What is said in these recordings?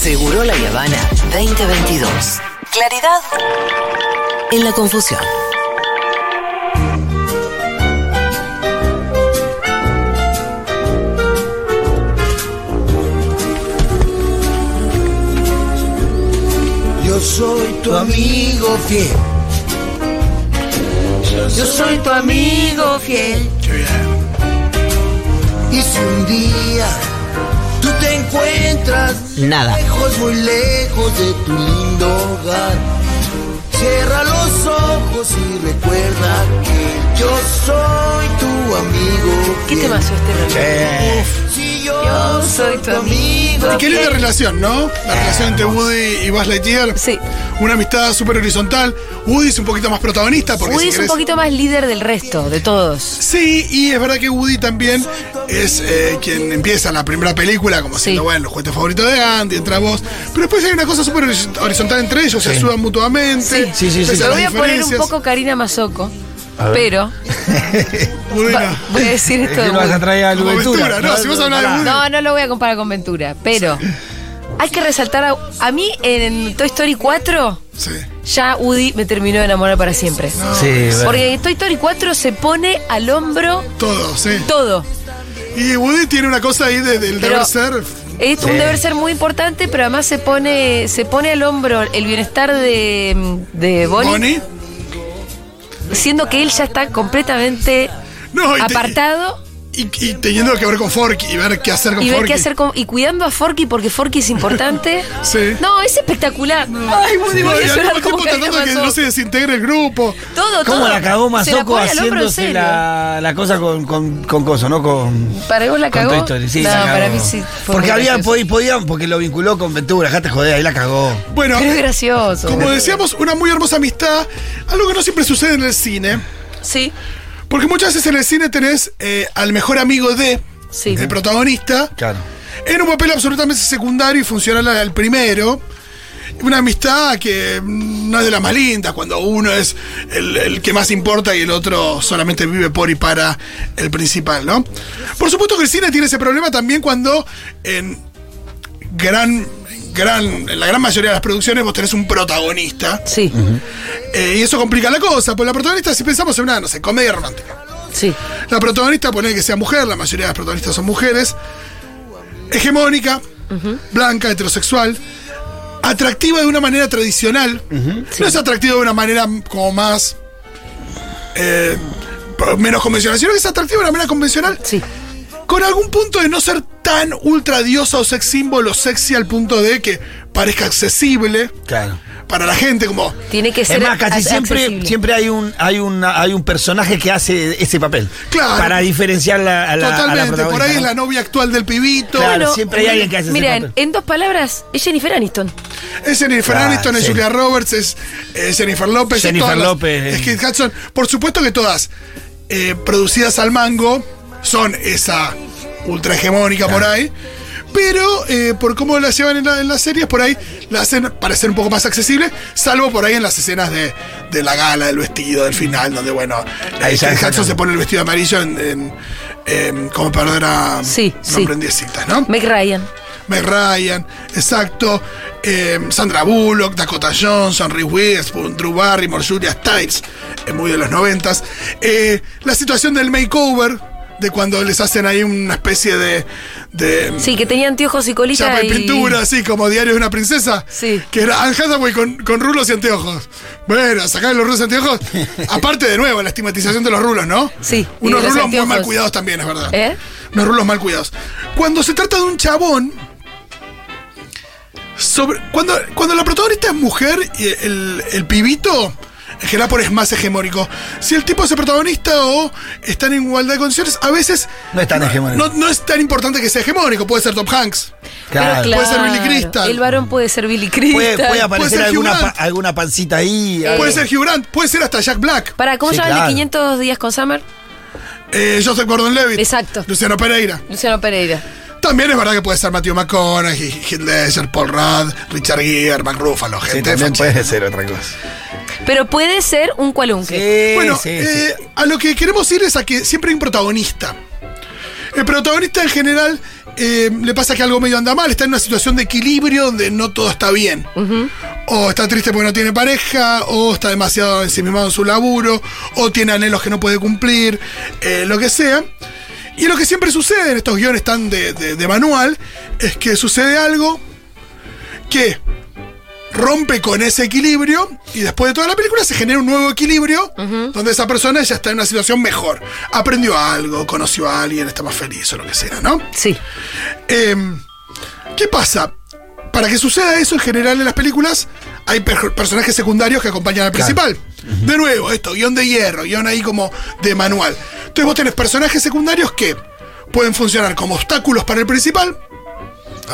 Seguro la Habana 2022. Claridad en la confusión. Yo soy tu amigo fiel. Yo soy tu amigo fiel. Y si un día encuentras Nada. lejos, muy lejos de tu lindo hogar, cierra los ojos y recuerda que yo soy tu amigo. ¿Qué fiel. temazo este tu amigo. Y qué linda relación, ¿no? La relación entre Woody y Buzz Lightyear. Sí. Una amistad súper horizontal. Woody es un poquito más protagonista porque Woody si es un poquito más líder del resto, de todos. Sí, y es verdad que Woody también es eh, quien empieza la primera película como siendo, Sí. bueno, los juguetes favoritos de Andy, entra vos. Pero después hay una cosa súper horiz- horizontal entre ellos, se ayudan mutuamente. Sí. Sí, sí, sí. las voy a poner un poco Karina Mazoco, pero va- voy a decir es esto que de vas a Woody. traer a Como Ventura. Ventura, no, si vos hablas de Woody. No, no lo voy a comparar con Ventura, pero hay que resaltar a, a mí en Toy Story 4 Sí. ya Woody me terminó de enamorar para siempre. Sí, bueno. Porque en Toy Story 4 se pone al hombro Todo, sí. todo. Y Woody tiene una cosa ahí de- del Pero- deber ser. Es Sí. un deber ser muy importante, pero además se pone, se pone al hombro el bienestar de, de Bonnie, Bonnie. Siendo que él ya está completamente No, apartado y, y teniendo que ver con Forky y ver qué hacer con y ver Forky. qué hacer con, y cuidando a Forky porque Forky es importante. Sí. No, es espectacular. Ay, No, voy y a al llorar mismo como tiempo tratando de que no se desintegre el grupo. Todo, ¿Cómo todo. la cagó Mazoco haciéndose la, la cosa con, con, con coso, no con. ¿Para vos la con cagó? Toy Story? Sí, no, la cagó. para mí sí. Porque muy había, podían, podían- porque lo vinculó con Ventura, dejate joder, ahí la cagó. Bueno, Pero es gracioso. como decíamos, una muy hermosa amistad. Algo que no siempre sucede en el cine. Sí, Porque muchas veces en el cine tenés eh, al mejor amigo de sí. el protagonista Claro. en un papel absolutamente secundario y funcional al primero. Una amistad que no es de las más lindas, cuando uno es el, el que más importa y el otro solamente vive por y para el principal, ¿no? Por supuesto que el cine tiene ese problema también cuando en gran, gran, en la gran mayoría de las producciones vos tenés un protagonista. Sí, eh, y eso complica la cosa, pues la protagonista, si pensamos en una, no sé, comedia romántica. sí. La protagonista, poner que sea mujer, la mayoría de las protagonistas son mujeres. Hegemónica, blanca, heterosexual. Atractiva de una manera tradicional. No es atractiva de una manera como más. eh, menos convencional, sino que es atractiva de una manera convencional. Sí. Con algún punto de no ser tan ultra diosa o sex symbol o sexy al punto de que parezca accesible Claro. para la gente, como. Tiene que Es ser más, casi siempre, accesible. siempre hay un, hay una, hay un personaje que hace ese papel. Claro. Para diferenciar la, a la, a la Totalmente, por protagonista, ahí es la novia actual del pibito. Claro, siempre hay alguien que hace ese Mira, papel. en dos palabras, es Jennifer Aniston. Es Jennifer Ah, Aniston, es. Julia Roberts, es, es Jennifer López. es Jennifer las- López. Es Kate Hudson. Por supuesto que todas eh, producidas al mango son esa ultra hegemónica por ahí. Pero eh, por cómo las llevan en, la- en las series, por ahí la hacen parecer un poco más accesible, salvo por ahí en las escenas de, de la gala, del vestido, del final, donde, bueno, Ahí eh, ya. Hudson se pone el vestido amarillo en, en- en- como perder a Sí, sí. ¿no? Meg Ryan. Meg Ryan, exacto. eh, Sandra Bullock, Dakota Johnson, Reese Witherspoon, Drew Barrymore, Julia Stiles, eh, muy de los noventas. Eh, la situación del makeover, de cuando les hacen ahí una especie de. de Sí, que tenía anteojos y colita chapa y y... pintura, así como diario de una princesa. Sí. Que era Anne Hathaway con, con rulos y anteojos. Bueno, sacar los rulos y anteojos. Aparte, de nuevo, la estigmatización de los rulos, ¿no? Sí, Unos rulos muy mal cuidados también, es verdad. ¿Eh? Unos rulos mal cuidados. Cuando se trata de un chabón. Sobre, cuando, cuando la protagonista es mujer y el, el pibito, en general por es más hegemónico. Si el tipo es el protagonista o están en igualdad de condiciones, a veces No es tan hegemónico. no, no es tan importante que sea hegemónico. Puede ser Tom Hanks. Claro. Puede ser Billy Crystal. El varón puede ser Billy Crystal. Puede, puede aparecer ser alguna, pa- alguna pancita ahí. Puede ser Hugh Grant. Puede ser hasta Jack Black. Para, ¿cómo Sí, se llama el claro. de 500 días con Summer? Eh, Joseph Gordon-Levitt. Exacto. Luciano Pereira. Luciano Pereira. También es verdad que puede ser Matthew McConaughey, Heath Ledger, Paul Rudd, Richard Gere, Mark Ruffalo, Sí, gente también puede ser otra cosa. Pero puede ser un cualunque. Sí, Bueno, sí, eh, a lo que queremos ir es a que siempre hay un protagonista. El protagonista en general eh, le pasa que algo medio anda mal, está en una situación de equilibrio donde no todo está bien. O está triste porque no tiene pareja, o está demasiado ensimismado en su laburo, o tiene anhelos que no puede cumplir, eh, lo que sea. Y lo que siempre sucede en estos guiones tan de, de- de manual es que sucede algo que rompe con ese equilibrio y después de toda la película se genera un nuevo equilibrio donde esa persona ya está en una situación mejor. Aprendió algo, conoció a alguien, está más feliz o lo que sea, ¿no? Sí. Eh, ¿Qué pasa? Para que suceda eso en general en las películas, hay per- personajes secundarios que acompañan al principal. De nuevo, esto, guion de hierro, guion ahí como de manual. Entonces vos tenés personajes secundarios que pueden funcionar como obstáculos para el principal,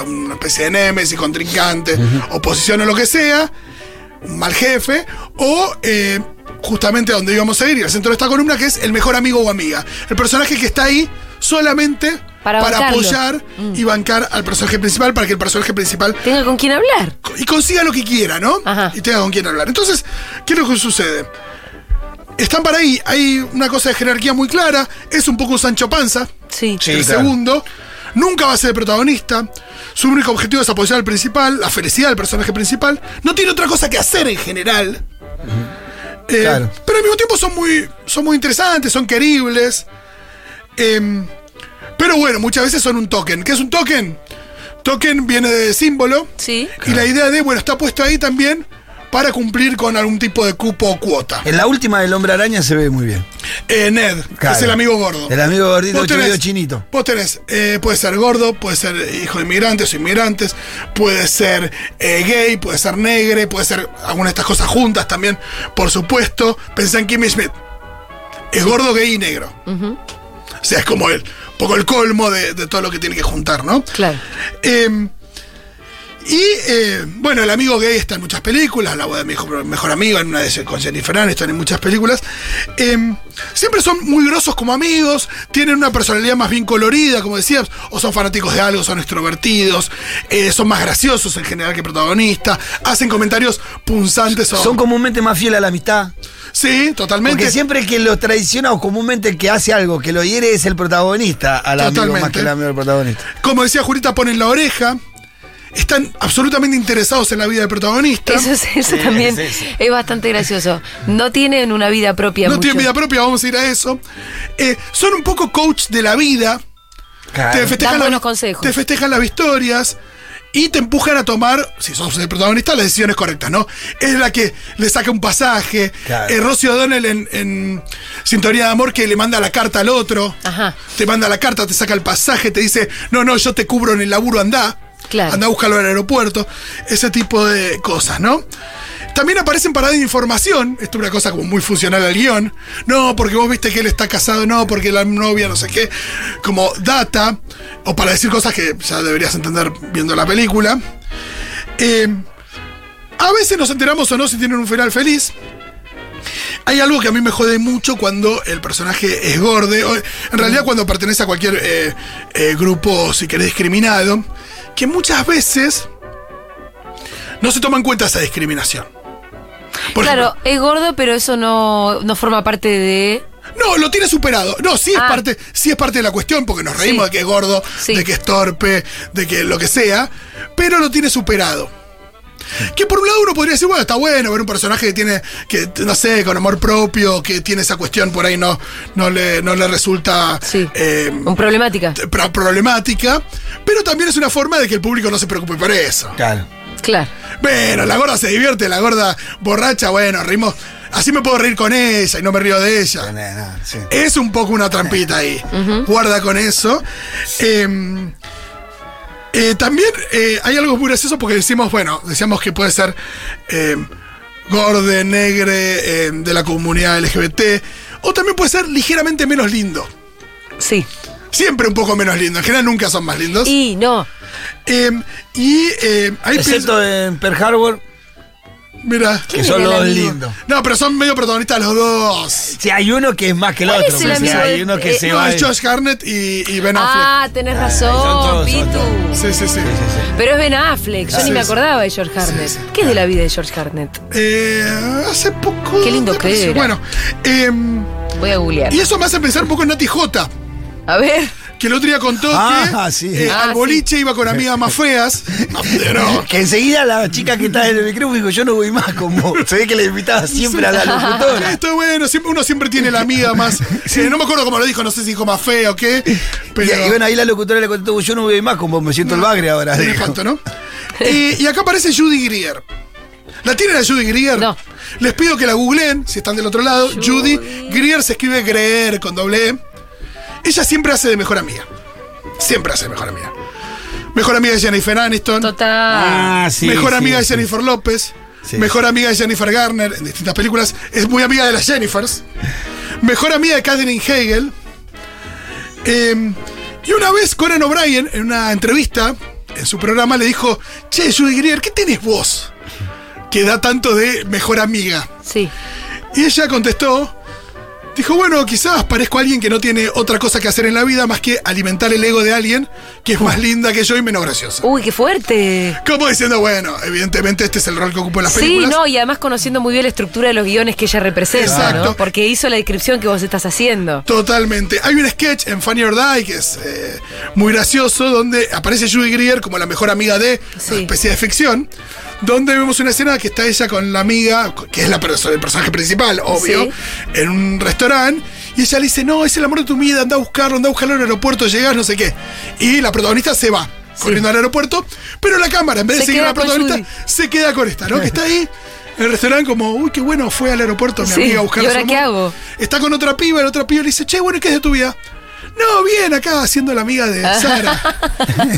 una especie de némesis, contrincante, oposición o lo que sea, un mal jefe, o eh, justamente a donde íbamos a ir, y al centro de esta columna, que es el mejor amigo o amiga. El personaje que está ahí solamente Para apoyar y bancar al personaje principal para que el personaje principal Tenga con quién hablar. y consiga lo que quiera, ¿no? Ajá. Y tenga con quién hablar. Entonces, ¿qué es lo que sucede? Están para ahí, hay una cosa de jerarquía muy clara, es un poco un Sancho Panza, Sí. Sí, el claro. Nunca va a ser el protagonista, su único objetivo es apoyar al principal, la felicidad del personaje principal, no tiene otra cosa que hacer en general. Eh, Claro. Pero al mismo tiempo son muy, son muy interesantes, son queribles. Em, pero bueno, muchas veces son un token. ¿Qué es un token? Token viene de símbolo. Sí. Y la idea de, bueno, está puesto ahí también para cumplir con algún tipo de cupo o cuota. En la última del hombre araña se ve muy bien. Eh, Ned, que es el amigo gordo. El amigo gordito, Vos tenés- medio chinito. Vos tenés, eh, puede ser gordo, puede ser hijo de inmigrantes o inmigrantes, puede ser eh, gay, puede ser negre, puede ser alguna de estas cosas juntas también, por supuesto. Pensá en Kimmy Schmidt. Es gordo, gay y negro. O sea, es como el, un poco el colmo de, de todo lo que tiene que juntar, ¿no? Claro. Eh, y eh, bueno, el amigo gay está en muchas películas, la boda de mi mejor, mejor amigo, en una de con Jennifer Aniston, en muchas películas. Eh, siempre son muy grosos como amigos, tienen una personalidad más bien colorida, como decías, o son fanáticos de algo, son extrovertidos, eh, son más graciosos en general que protagonistas, hacen comentarios punzantes o. Son comúnmente más fieles a la amistad. Sí, totalmente. Porque siempre que lo traiciona o comúnmente el que hace algo que lo hiere es el protagonista al amigo más Totalmente. que el amigo del protagonista. Como decía Jurita, ponen la oreja. Están absolutamente interesados en la vida del protagonista. Eso, es- eso también es bastante gracioso. No tienen una vida propia. No mucho. tienen vida propia, vamos a ir a eso. Eh, son un poco coach de la vida. Claro. Te festejan, Dan la- buenos consejos. te festejan las victorias y te empujan a tomar, si sos el protagonista, las decisiones correctas, ¿no? Es la que le saca un pasaje. Claro. Eh, O'Donnell en, en Sintonía de Amor que le manda la carta al otro. Ajá. Te manda la carta, te saca el pasaje, te dice, no, no, yo te cubro en el laburo, andá. Andá a buscarlo al aeropuerto. Ese tipo de cosas, ¿no? También aparecen paradas de información. Esto es una cosa como muy funcional al guion. No, porque vos viste que él está casado, no, porque la novia, no sé qué. Como data, o para decir cosas que ya deberías entender viendo la película. Eh, a veces nos enteramos o no si tienen un final feliz. Hay algo que a mí me jode mucho cuando el personaje es gorde, o en realidad cuando pertenece a cualquier eh, eh, grupo, si querés, discriminado, que muchas veces no se toma en cuenta esa discriminación. Por claro, ejemplo, es gordo, pero eso no, no forma parte de. no, lo tiene superado. No, sí es, Ah. parte, sí es parte de la cuestión, porque nos reímos Sí. de que es gordo, Sí. de que es torpe, de que lo que sea, pero lo tiene superado. Que por un lado uno podría decir, bueno, está bueno ver un personaje que tiene, que no sé, con amor propio, que tiene esa cuestión por ahí no, no, le, no le resulta Sí. eh, Un problemática. pro- problemática, pero también es una forma de que el público no se preocupe por eso. Claro. Claro. Bueno, la gorda se divierte, la gorda borracha, bueno, rimos, así me puedo reír con ella y no me río de ella. No, no, sí. Es un poco una trampita ahí. Guarda con eso. Eh, eh, también eh, hay algo muy gracioso porque decimos, bueno, decíamos que puede ser eh, gorde, negre, eh, de la comunidad LGBT, o también puede ser ligeramente menos lindo. Sí. Siempre un poco menos lindo. En general nunca son más lindos. Y no. Eh, y eh, ahí Excepto en Pearl Harbor, Mira. que ¿Quién son los amigo? lindos. No, pero son medio protagonistas los dos. Sí, hay uno que es más que el ¿Cuál otro. es el sí, amigo hay de- uno que eh, se No, va. es Josh Garnett y, y Ben Affleck. Ah, tenés son razón, todos, son Pitu. todos. Sí, sí, sí. Pero es Ben Affleck, yo Sí, ni me sí. acordaba de George Hartnett. sí. ¿Qué es de la vida de George Hartnett? Eh, hace poco. Qué lindo me que pareció. era. Bueno, em, Voy a googlear. y eso me hace pensar un poco en Nati J. A ver. Que el otro día contó Ah, que sí. eh, Ah, al sí. boliche iba con amigas más feas. No, Que enseguida la chica que está en el micrófono dijo, yo no voy más como. Se ve que le invitaba siempre a la locutora. Esto es bueno, siempre, uno siempre tiene la amiga más. eh, no me acuerdo cómo lo dijo, no sé si dijo más fea o qué. Pero. Y, y bueno, ahí la locutora le contestó, yo no voy más como me siento el bagre ahora. Un espanto, ¿no? Eh, y acá aparece Judy Greer. ¿La tienen a Judy Greer? No. Les pido que la googleen, si están del otro lado. Judy, Greer se escribe Greer con doble E. Ella siempre hace de mejor amiga. Siempre hace de mejor amiga. Mejor amiga de Jennifer Aniston. Total. Ah, sí. mejor sí, amiga de sí. Jennifer López. Sí. Mejor amiga de Jennifer Garner en distintas películas. Es muy amiga de las Jennifers. Mejor amiga de Catherine Hegel. Eh, y una vez Conan O'Brien, en una entrevista en su programa, le dijo: Che, Judy Greer, ¿qué tenés vos? Que da tanto de mejor amiga. Sí. Y ella contestó, dijo, bueno, quizás parezco alguien que no tiene otra cosa que hacer en la vida más que alimentar el ego de alguien que es más linda que yo y menos graciosa. Uy, qué fuerte. Como diciendo, bueno, evidentemente este es el rol que ocupo en las Sí, películas. no, y además conociendo muy bien la estructura de los guiones que ella representa, Exacto. ¿no? Porque hizo la descripción que vos estás haciendo. Totalmente. Hay un sketch en Funny or Die que es eh, muy gracioso, donde aparece Judy Greer como la mejor amiga de Sí. una especie de ficción, donde vemos una escena que está ella con la amiga, que es la perso- el personaje principal, obvio, Sí. en un restaurante, y ella le dice, no, es el amor de tu vida, anda a buscarlo, anda a buscarlo al aeropuerto, llegas, no sé qué. Y la protagonista se va. Corriendo al aeropuerto, pero la cámara, en vez de Se seguir a la protagonista, se queda con esta, ¿no? Que está ahí en el restaurante como, uy, qué bueno, fue al aeropuerto mi Sí, amiga a buscar ¿y a su ahora qué amor". hago? Está con otra piba, el otro piba le dice, che, bueno, ¿y qué es de tu vida? No, bien, acá haciendo la amiga de Sara.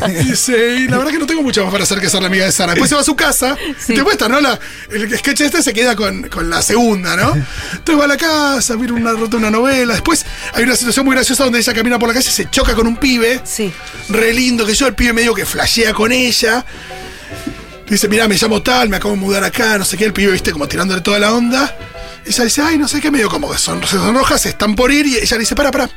dice, y la verdad que no tengo mucho más para hacer que ser la amiga de Sara. Después se va a su casa Sí. y te muestra, ¿no? La- el sketch este se queda con, con la segunda, ¿no? Entonces va a la casa, mira una rota una novela. Después hay una situación muy graciosa donde ella camina por la calle y se choca con un pibe. Sí. Re lindo que yo, el pibe medio que flashea con ella. Dice, mira, me llamo tal, me acabo de mudar acá, no sé qué, el pibe, viste, como tirándole toda la onda. Ella dice, ay, no sé qué, medio como que son, se sonroja, se están por ir, y ella le dice, para, para.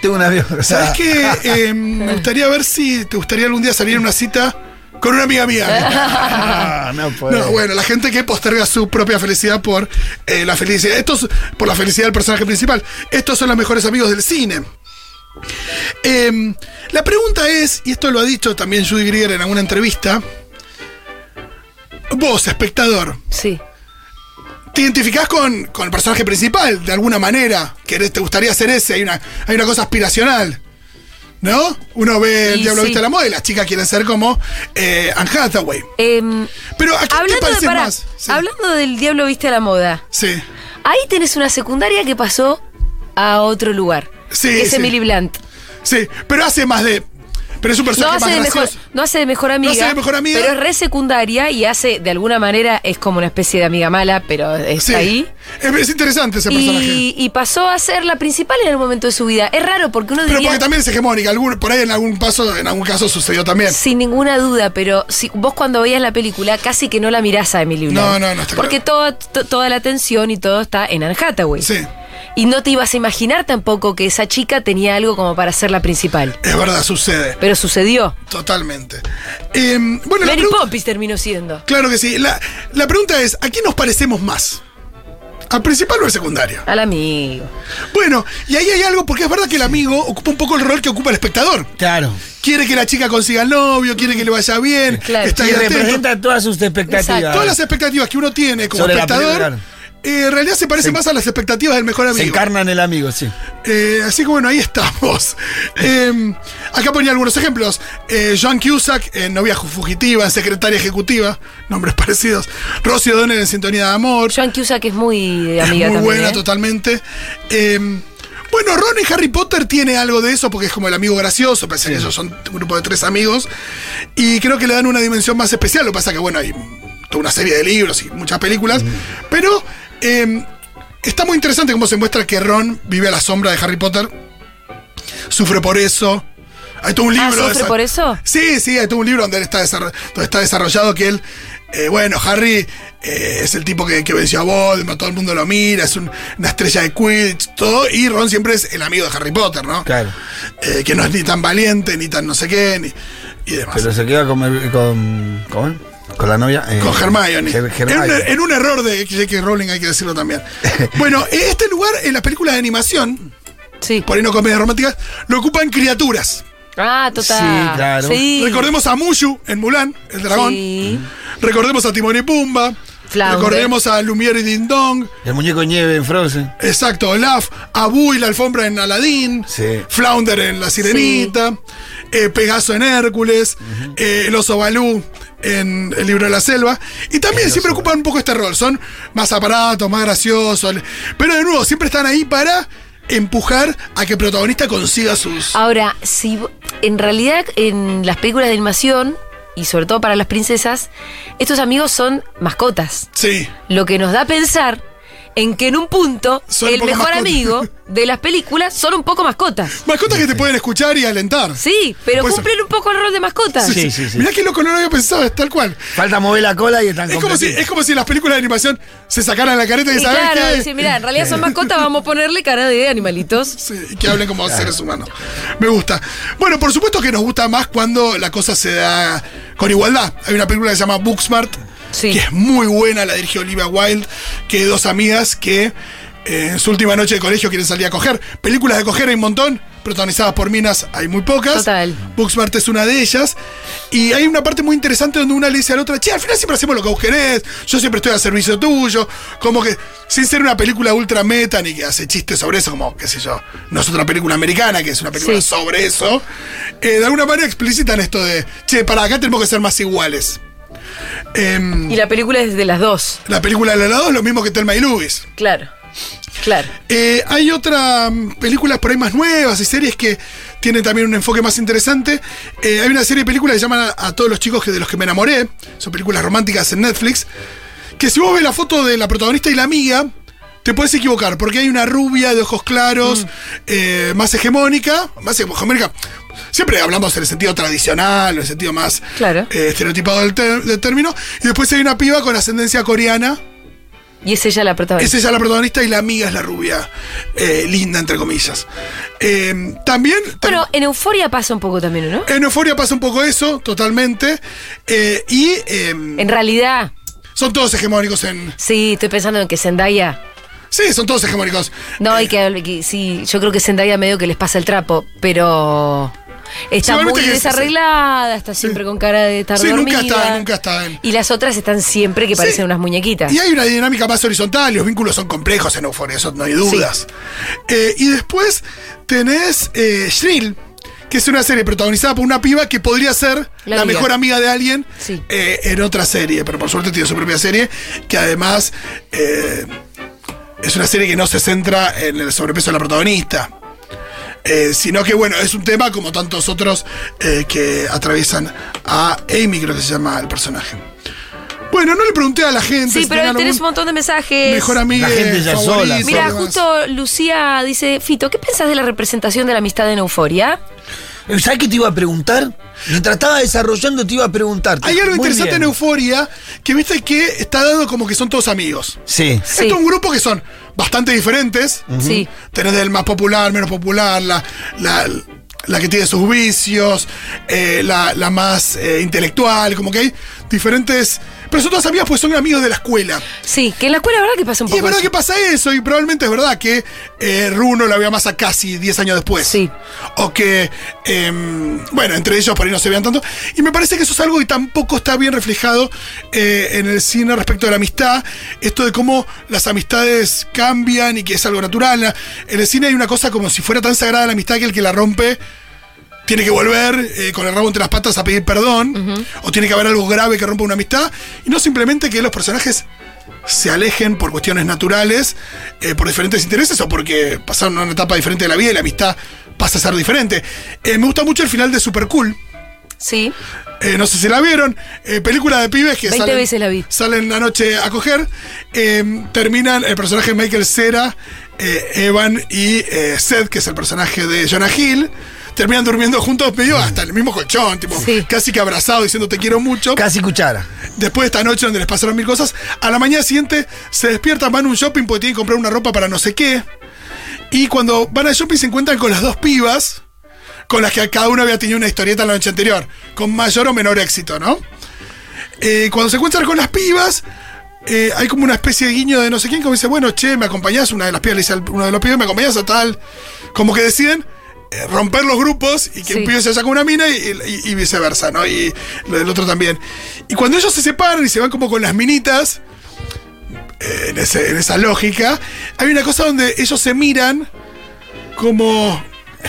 Tengo un avión. o sea, ¿Sabes qué? Eh, me gustaría ver si te gustaría algún día salir en una cita con una amiga mía. Ah, no puede. No, bueno, la gente que posterga su propia felicidad por eh, la felicidad. Estos, por la felicidad del personaje principal. Estos son los mejores amigos del cine. Eh, la pregunta es, y esto lo ha dicho también Judy Greer en alguna entrevista. Vos, espectador, Sí. ¿Te identificás con, con el personaje principal de alguna manera? ¿Querés, ¿Te gustaría ser ese? Hay una, hay una cosa aspiracional. ¿No? Uno ve el Y Diablo sí. Viste a la Moda y las chicas quieren ser como eh, Anne Hathaway. Em, Pero ¿a te hablando, de, parece pará, más? Sí. hablando del Diablo Viste a la Moda, Sí. ahí tenés una secundaria que pasó a otro lugar. Sí, que es sí. Emily Blunt. Sí, pero hace más de. Pero es un No personaje hace, más de mejor, gracioso. no hace de mejor amiga. hace de mejor amiga. Pero es re secundaria y hace, de alguna manera, es como una especie de amiga mala, pero está Sí. ahí. Es, es interesante ese personaje. Y, y pasó a ser la principal en algún momento de su vida. Es raro porque uno Pero diría. porque también es hegemónica. Algún, por ahí en algún paso, en algún caso sucedió también. Sin ninguna duda, pero si vos cuando veías la película casi que no la mirás a Emily Blunt. No, no, no está Porque toda, to- toda la atención y todo está en Anne Hathaway. Sí. Y no te ibas a imaginar tampoco que esa chica tenía algo como para ser la principal. Es verdad, sucede. Pero sucedió. Totalmente. Eh, bueno, Mary Poppins terminó siendo. Claro que sí. La, la pregunta es: ¿a quién nos parecemos más? ¿Al principal o al secundario? Al amigo. Bueno, y ahí hay algo, porque es verdad que el amigo ocupa un poco el rol que ocupa el espectador. Claro. Quiere que la chica consiga al novio, quiere que le vaya bien, Claro. está Y representa todas sus expectativas. Exacto. Todas las expectativas que uno tiene como Sobre espectador, eh, en realidad se parece Se- más a las expectativas del mejor Se amigo. encarna en el amigo, sí. Eh, así que bueno, ahí estamos. Eh, acá ponía algunos ejemplos. Eh, Joan Cusack en Novia Fugitiva, en Secretaria Ejecutiva, nombres parecidos. Rosy O'Donnell en Sintonía de Amor. Joan Cusack es muy amiga es muy también. buena, ¿eh? totalmente. Eh, bueno, Ron en Harry Potter tiene algo de eso porque es como el amigo gracioso, parece que ellos son un grupo de tres amigos. Y creo que le dan una dimensión más especial. Lo que pasa que, bueno, hay toda una serie de libros y muchas películas. Pero eh, está muy interesante cómo se muestra que Ron vive a la sombra de Harry Potter. Sufre por eso. Hay todo un Ah, libro. ¿sufre por eso? Sí, sí, hay todo un libro donde él está, desarro- donde está desarrollado que él. eh, bueno, Harry eh, es el tipo que, que venció a Voldemort, todo el mundo lo mira, es un- una estrella de Quidditch, todo, y Ron siempre es el amigo de Harry Potter, ¿no? Claro. Eh, que no es ni tan valiente, ni tan no sé qué, ni, y demás. Pero se queda con. con ¿Cómo? Con la novia. eh, Con Hermione. Her- En, un, Hermione. en un error de J.K. Rowling, hay que decirlo también. bueno, este lugar en las películas de animación, Sí. por ahí no comedias románticas, lo ocupan criaturas. Ah, total. Sí, claro. Sí. Recordemos a Mushu en Mulan, el dragón. Sí. Recordemos a Timón y Pumba. Flounder. Recordemos a Lumiere y Ding Dong. El muñeco de nieve en Frozen. Exacto, Olaf, Abu y la alfombra en Aladdin, Sí. Flounder en La Sirenita, eh, Pegaso en Hércules, eh, el oso Balú en El libro de la selva. Y también siempre ocupan un poco este rol, son más aparatos, más graciosos. Pero de nuevo, siempre están ahí para empujar a que el protagonista consiga sus... Ahora, si en realidad en las películas de animación, y sobre todo para las princesas, estos amigos son mascotas. Sí. Lo que nos da a pensar en que en un punto Son el mejor mascotas. amigo de las películas son un poco mascotas. Mascotas que te pueden escuchar y alentar. Sí, pero Pues- cumplen un poco el rol de mascotas. Sí, sí, sí. Mirá que loco, no lo había pensado, es tal cual. Falta mover la cola y están Es como, si, es como si las películas de animación se sacaran la careta y Y ¿sabes claro, qué? dice, mira, en realidad son mascotas, vamos a ponerle cara de animalitos. Sí, y que hablen como seres humanos. Me gusta. Bueno, por supuesto que nos gusta más cuando la cosa se da con igualdad. Hay una película que se llama Booksmart, Sí. que es muy buena, la dirige Olivia Wilde, que dos amigas que eh, en su última noche de colegio quieren salir a coger. Películas de coger hay un montón, protagonizadas por minas hay muy pocas. Total. Booksmart es una de ellas. Y hay una parte muy interesante donde una le dice a la otra, che, al final siempre hacemos lo que vos querés, yo siempre estoy al servicio tuyo. Como que, sin ser una película ultra meta ni que hace chistes sobre eso, como, qué sé yo, no es otra película americana, que es una película Sí. sobre eso. eh, de alguna manera explicitan esto de, che, para acá tenemos que ser más iguales. Em, Y la película es de las dos. la película de la 2 lo mismo que Telma y Lewis. Claro. Claro. Eh, hay otras mm, películas por ahí más nuevas y series que tienen también un enfoque más interesante. Eh, hay una serie de películas que se llaman a, a todos los chicos que de los que me enamoré. Son películas románticas en Netflix. Que si vos ves la foto de la protagonista y la amiga, te puedes equivocar, porque hay una rubia de ojos claros, eh, más hegemónica, más hegemónica. Siempre hablamos en el sentido tradicional, en el sentido más Claro. eh, estereotipado del, término. Y después hay una piba con ascendencia coreana. Y es ella la Es protagonista. ella la protagonista y la amiga es la rubia, eh, linda, entre comillas. Eh, también, Bueno, en Euforia pasa un poco también, ¿no? en Euforia pasa un poco eso, totalmente. Y eh, En realidad, son todos hegemónicos en. sí, estoy pensando en que Zendaya. Sí, son todos hegemónicos. No, hay que, que- sí, yo creo que Zendaya medio que les pasa el trapo, pero está Sí, muy desarreglada, está siempre con cara de estar Sí, nunca dormida. está, nunca está Y las otras están siempre que parecen unas muñequitas. Y hay una dinámica más horizontal, los vínculos son complejos en Euphoria, eso no hay dudas. Eh, y después tenés eh, Shrill, que es una serie protagonizada por una piba que podría ser La mejor amiga de alguien Sí. eh, en otra serie, pero por suerte tiene su propia serie, que además eh, es una serie que no se centra en el sobrepeso de la protagonista. Eh, sino que bueno, es un tema como tantos otros eh, que atraviesan a Amy, creo que se llama el personaje. Bueno, no le pregunté a la gente. Sí, si pero tenés un montón de mensajes. Mejor amiga. La gente ya sola, Mira, justo Lucía dice, Fito, ¿qué pensás de la representación de la amistad en Euforia? ¿Sabes qué te iba a preguntar? Mientras estaba desarrollando te iba a preguntar. Hay algo Muy interesante bien. en Euforia que viste que está dado como que son todos amigos. Sí. Sí. Esto es un grupo que son bastante diferentes. Sí. Tenés del más popular, menos popular, la, la, la que tiene sus vicios, eh, la, la más eh, intelectual, como que hay diferentes. Pero son todas amigas pues son amigos de la escuela. Sí, que en la escuela, ¿verdad que pasa un Y poco es verdad eso? que pasa eso, y probablemente es verdad que eh, Runo la vea más a casi 10 años después. Sí. O que, em, bueno, entre ellos por ahí no se vean tanto. Y me parece que eso es algo que tampoco está bien reflejado eh, en el cine respecto de la amistad. Esto de cómo las amistades cambian y que es algo natural. En el cine hay una cosa como si fuera tan sagrada la amistad que el que la rompe tiene que volver eh, con el rabo entre las patas a pedir perdón, o tiene que haber algo grave que rompa una amistad, y no simplemente que los personajes se alejen por cuestiones naturales, eh, por diferentes intereses, o porque pasaron una etapa diferente de la vida y la amistad pasa a ser diferente. Eh, me gusta mucho el final de Super Cool. Sí. Eh, no sé si la vieron. película de pibes que 20 salen, veces la vi. salen la noche a coger. terminan el personaje de Michael Cera, Evan y Seth, que es el personaje de Jonah Hill. Terminan durmiendo juntos medio hasta el mismo colchón, tipo, Sí. casi que abrazados diciendo te quiero mucho. Casi cuchara. Después de esta noche donde les pasaron mil cosas, a la mañana siguiente se despiertan, van a un shopping porque tienen que comprar una ropa para no sé qué. Y cuando van al shopping se encuentran con las dos pibas, con las que cada uno había tenido una historieta la noche anterior, con mayor o menor éxito, ¿no? Eh, cuando se encuentran con las pibas, eh, hay como una especie de guiño de no sé quién, como dice, bueno, che, me acompañás, una de las pibas le dice a uno de los pibes, me acompañás a tal. Como que deciden romper los grupos y que Sí. un pibe se saca una mina y, y- y viceversa, ¿no? Y lo del otro también. Y cuando ellos se separan y se van como con las minitas, eh, en, ese- en esa lógica, hay una cosa donde ellos se miran como.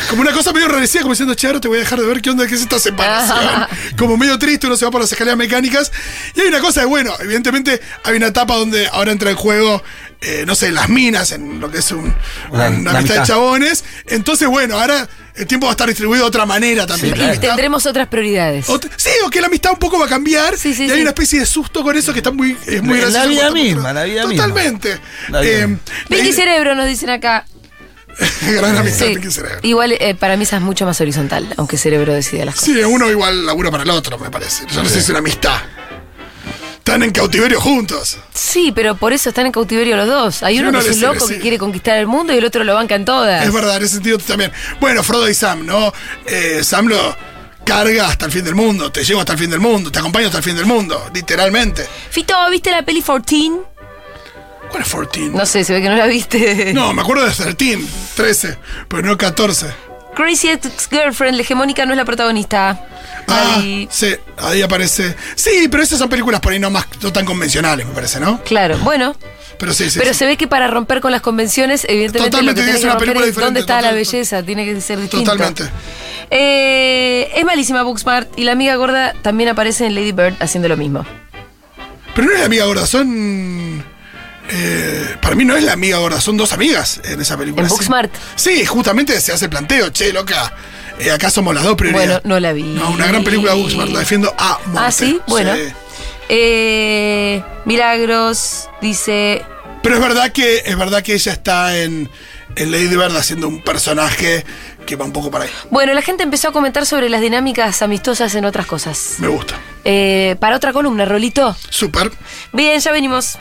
Como una cosa medio enrarecida, como diciendo, che, ahora te voy a dejar de ver qué onda, qué es esta separación. como medio triste, uno se va por las escaleras mecánicas. Y hay una cosa de, bueno, evidentemente hay una etapa donde ahora entra en juego, eh, no sé, las minas, en lo que es un, La- una la amistad de chabones. Entonces, bueno, ahora el tiempo va a estar distribuido de otra manera también. Sí, La claro. amistad- Tendremos otras prioridades. Ot- sí, o que la amistad un poco va a cambiar. Sí, sí, y hay una especie de susto con eso que está muy, es muy La gracioso. vida misma, la vida misma. Totalmente. La vida Eh, misma. Pinky la- Cerebro nos dicen acá. Gran amistad, Sí. Pinky Cerebro. Igual eh, para mí esa es mucho más horizontal, aunque Cerebro decida las cosas. Sí, uno igual labura para el otro, me parece. Yo no sé si es una amistad. Están en cautiverio juntos. Sí, pero por eso están en cautiverio los dos. Hay uno uno que es un loco sí. que quiere conquistar el mundo y el otro lo banca en todas. Es verdad, en ese sentido también. Bueno, Frodo y Sam, ¿no? Eh, Sam lo carga hasta el fin del mundo, te llevo hasta el fin del mundo, te acompaño hasta el fin del mundo, literalmente. Fito, ¿viste la peli 14? ¿Cuál es 14? No sé, se ve que no la viste. No, me acuerdo de 13, 13, pero no 14. Crazy Ex-Girlfriend, la hegemónica, no es la protagonista. Ah, Ahí- sí, ahí aparece. Sí, pero esas son películas por ahí no más no tan convencionales, me parece, ¿no? Claro, bueno. Pero sí, sí. pero sí. se ve que para romper con las convenciones, evidentemente Totalmente, lo que tiene que una película es dónde diferente, está la belleza, tiene que ser distinto. Totalmente. Eh, es malísima Booksmart y la amiga gorda también aparece en Lady Bird haciendo lo mismo. Pero no es la amiga gorda, son. Eh, para mí no es la amiga gorda, son dos amigas en esa película. ¿En. Booksmart? Sí, justamente se hace el planteo, che, loca. eh, acá somos las dos prioridades. Bueno, no la vi. No, una gran película de Booksmart, la defiendo a muerte. Ah, sí, bueno. Sí. Eh, Milagros dice. Pero es verdad que es verdad que ella está en, en Lady Bird haciendo un personaje que va un poco para ahí. Bueno, la gente empezó a comentar sobre las dinámicas amistosas en otras cosas. Me gusta. Eh, para otra columna, Rolito. Súper. Bien, ya venimos.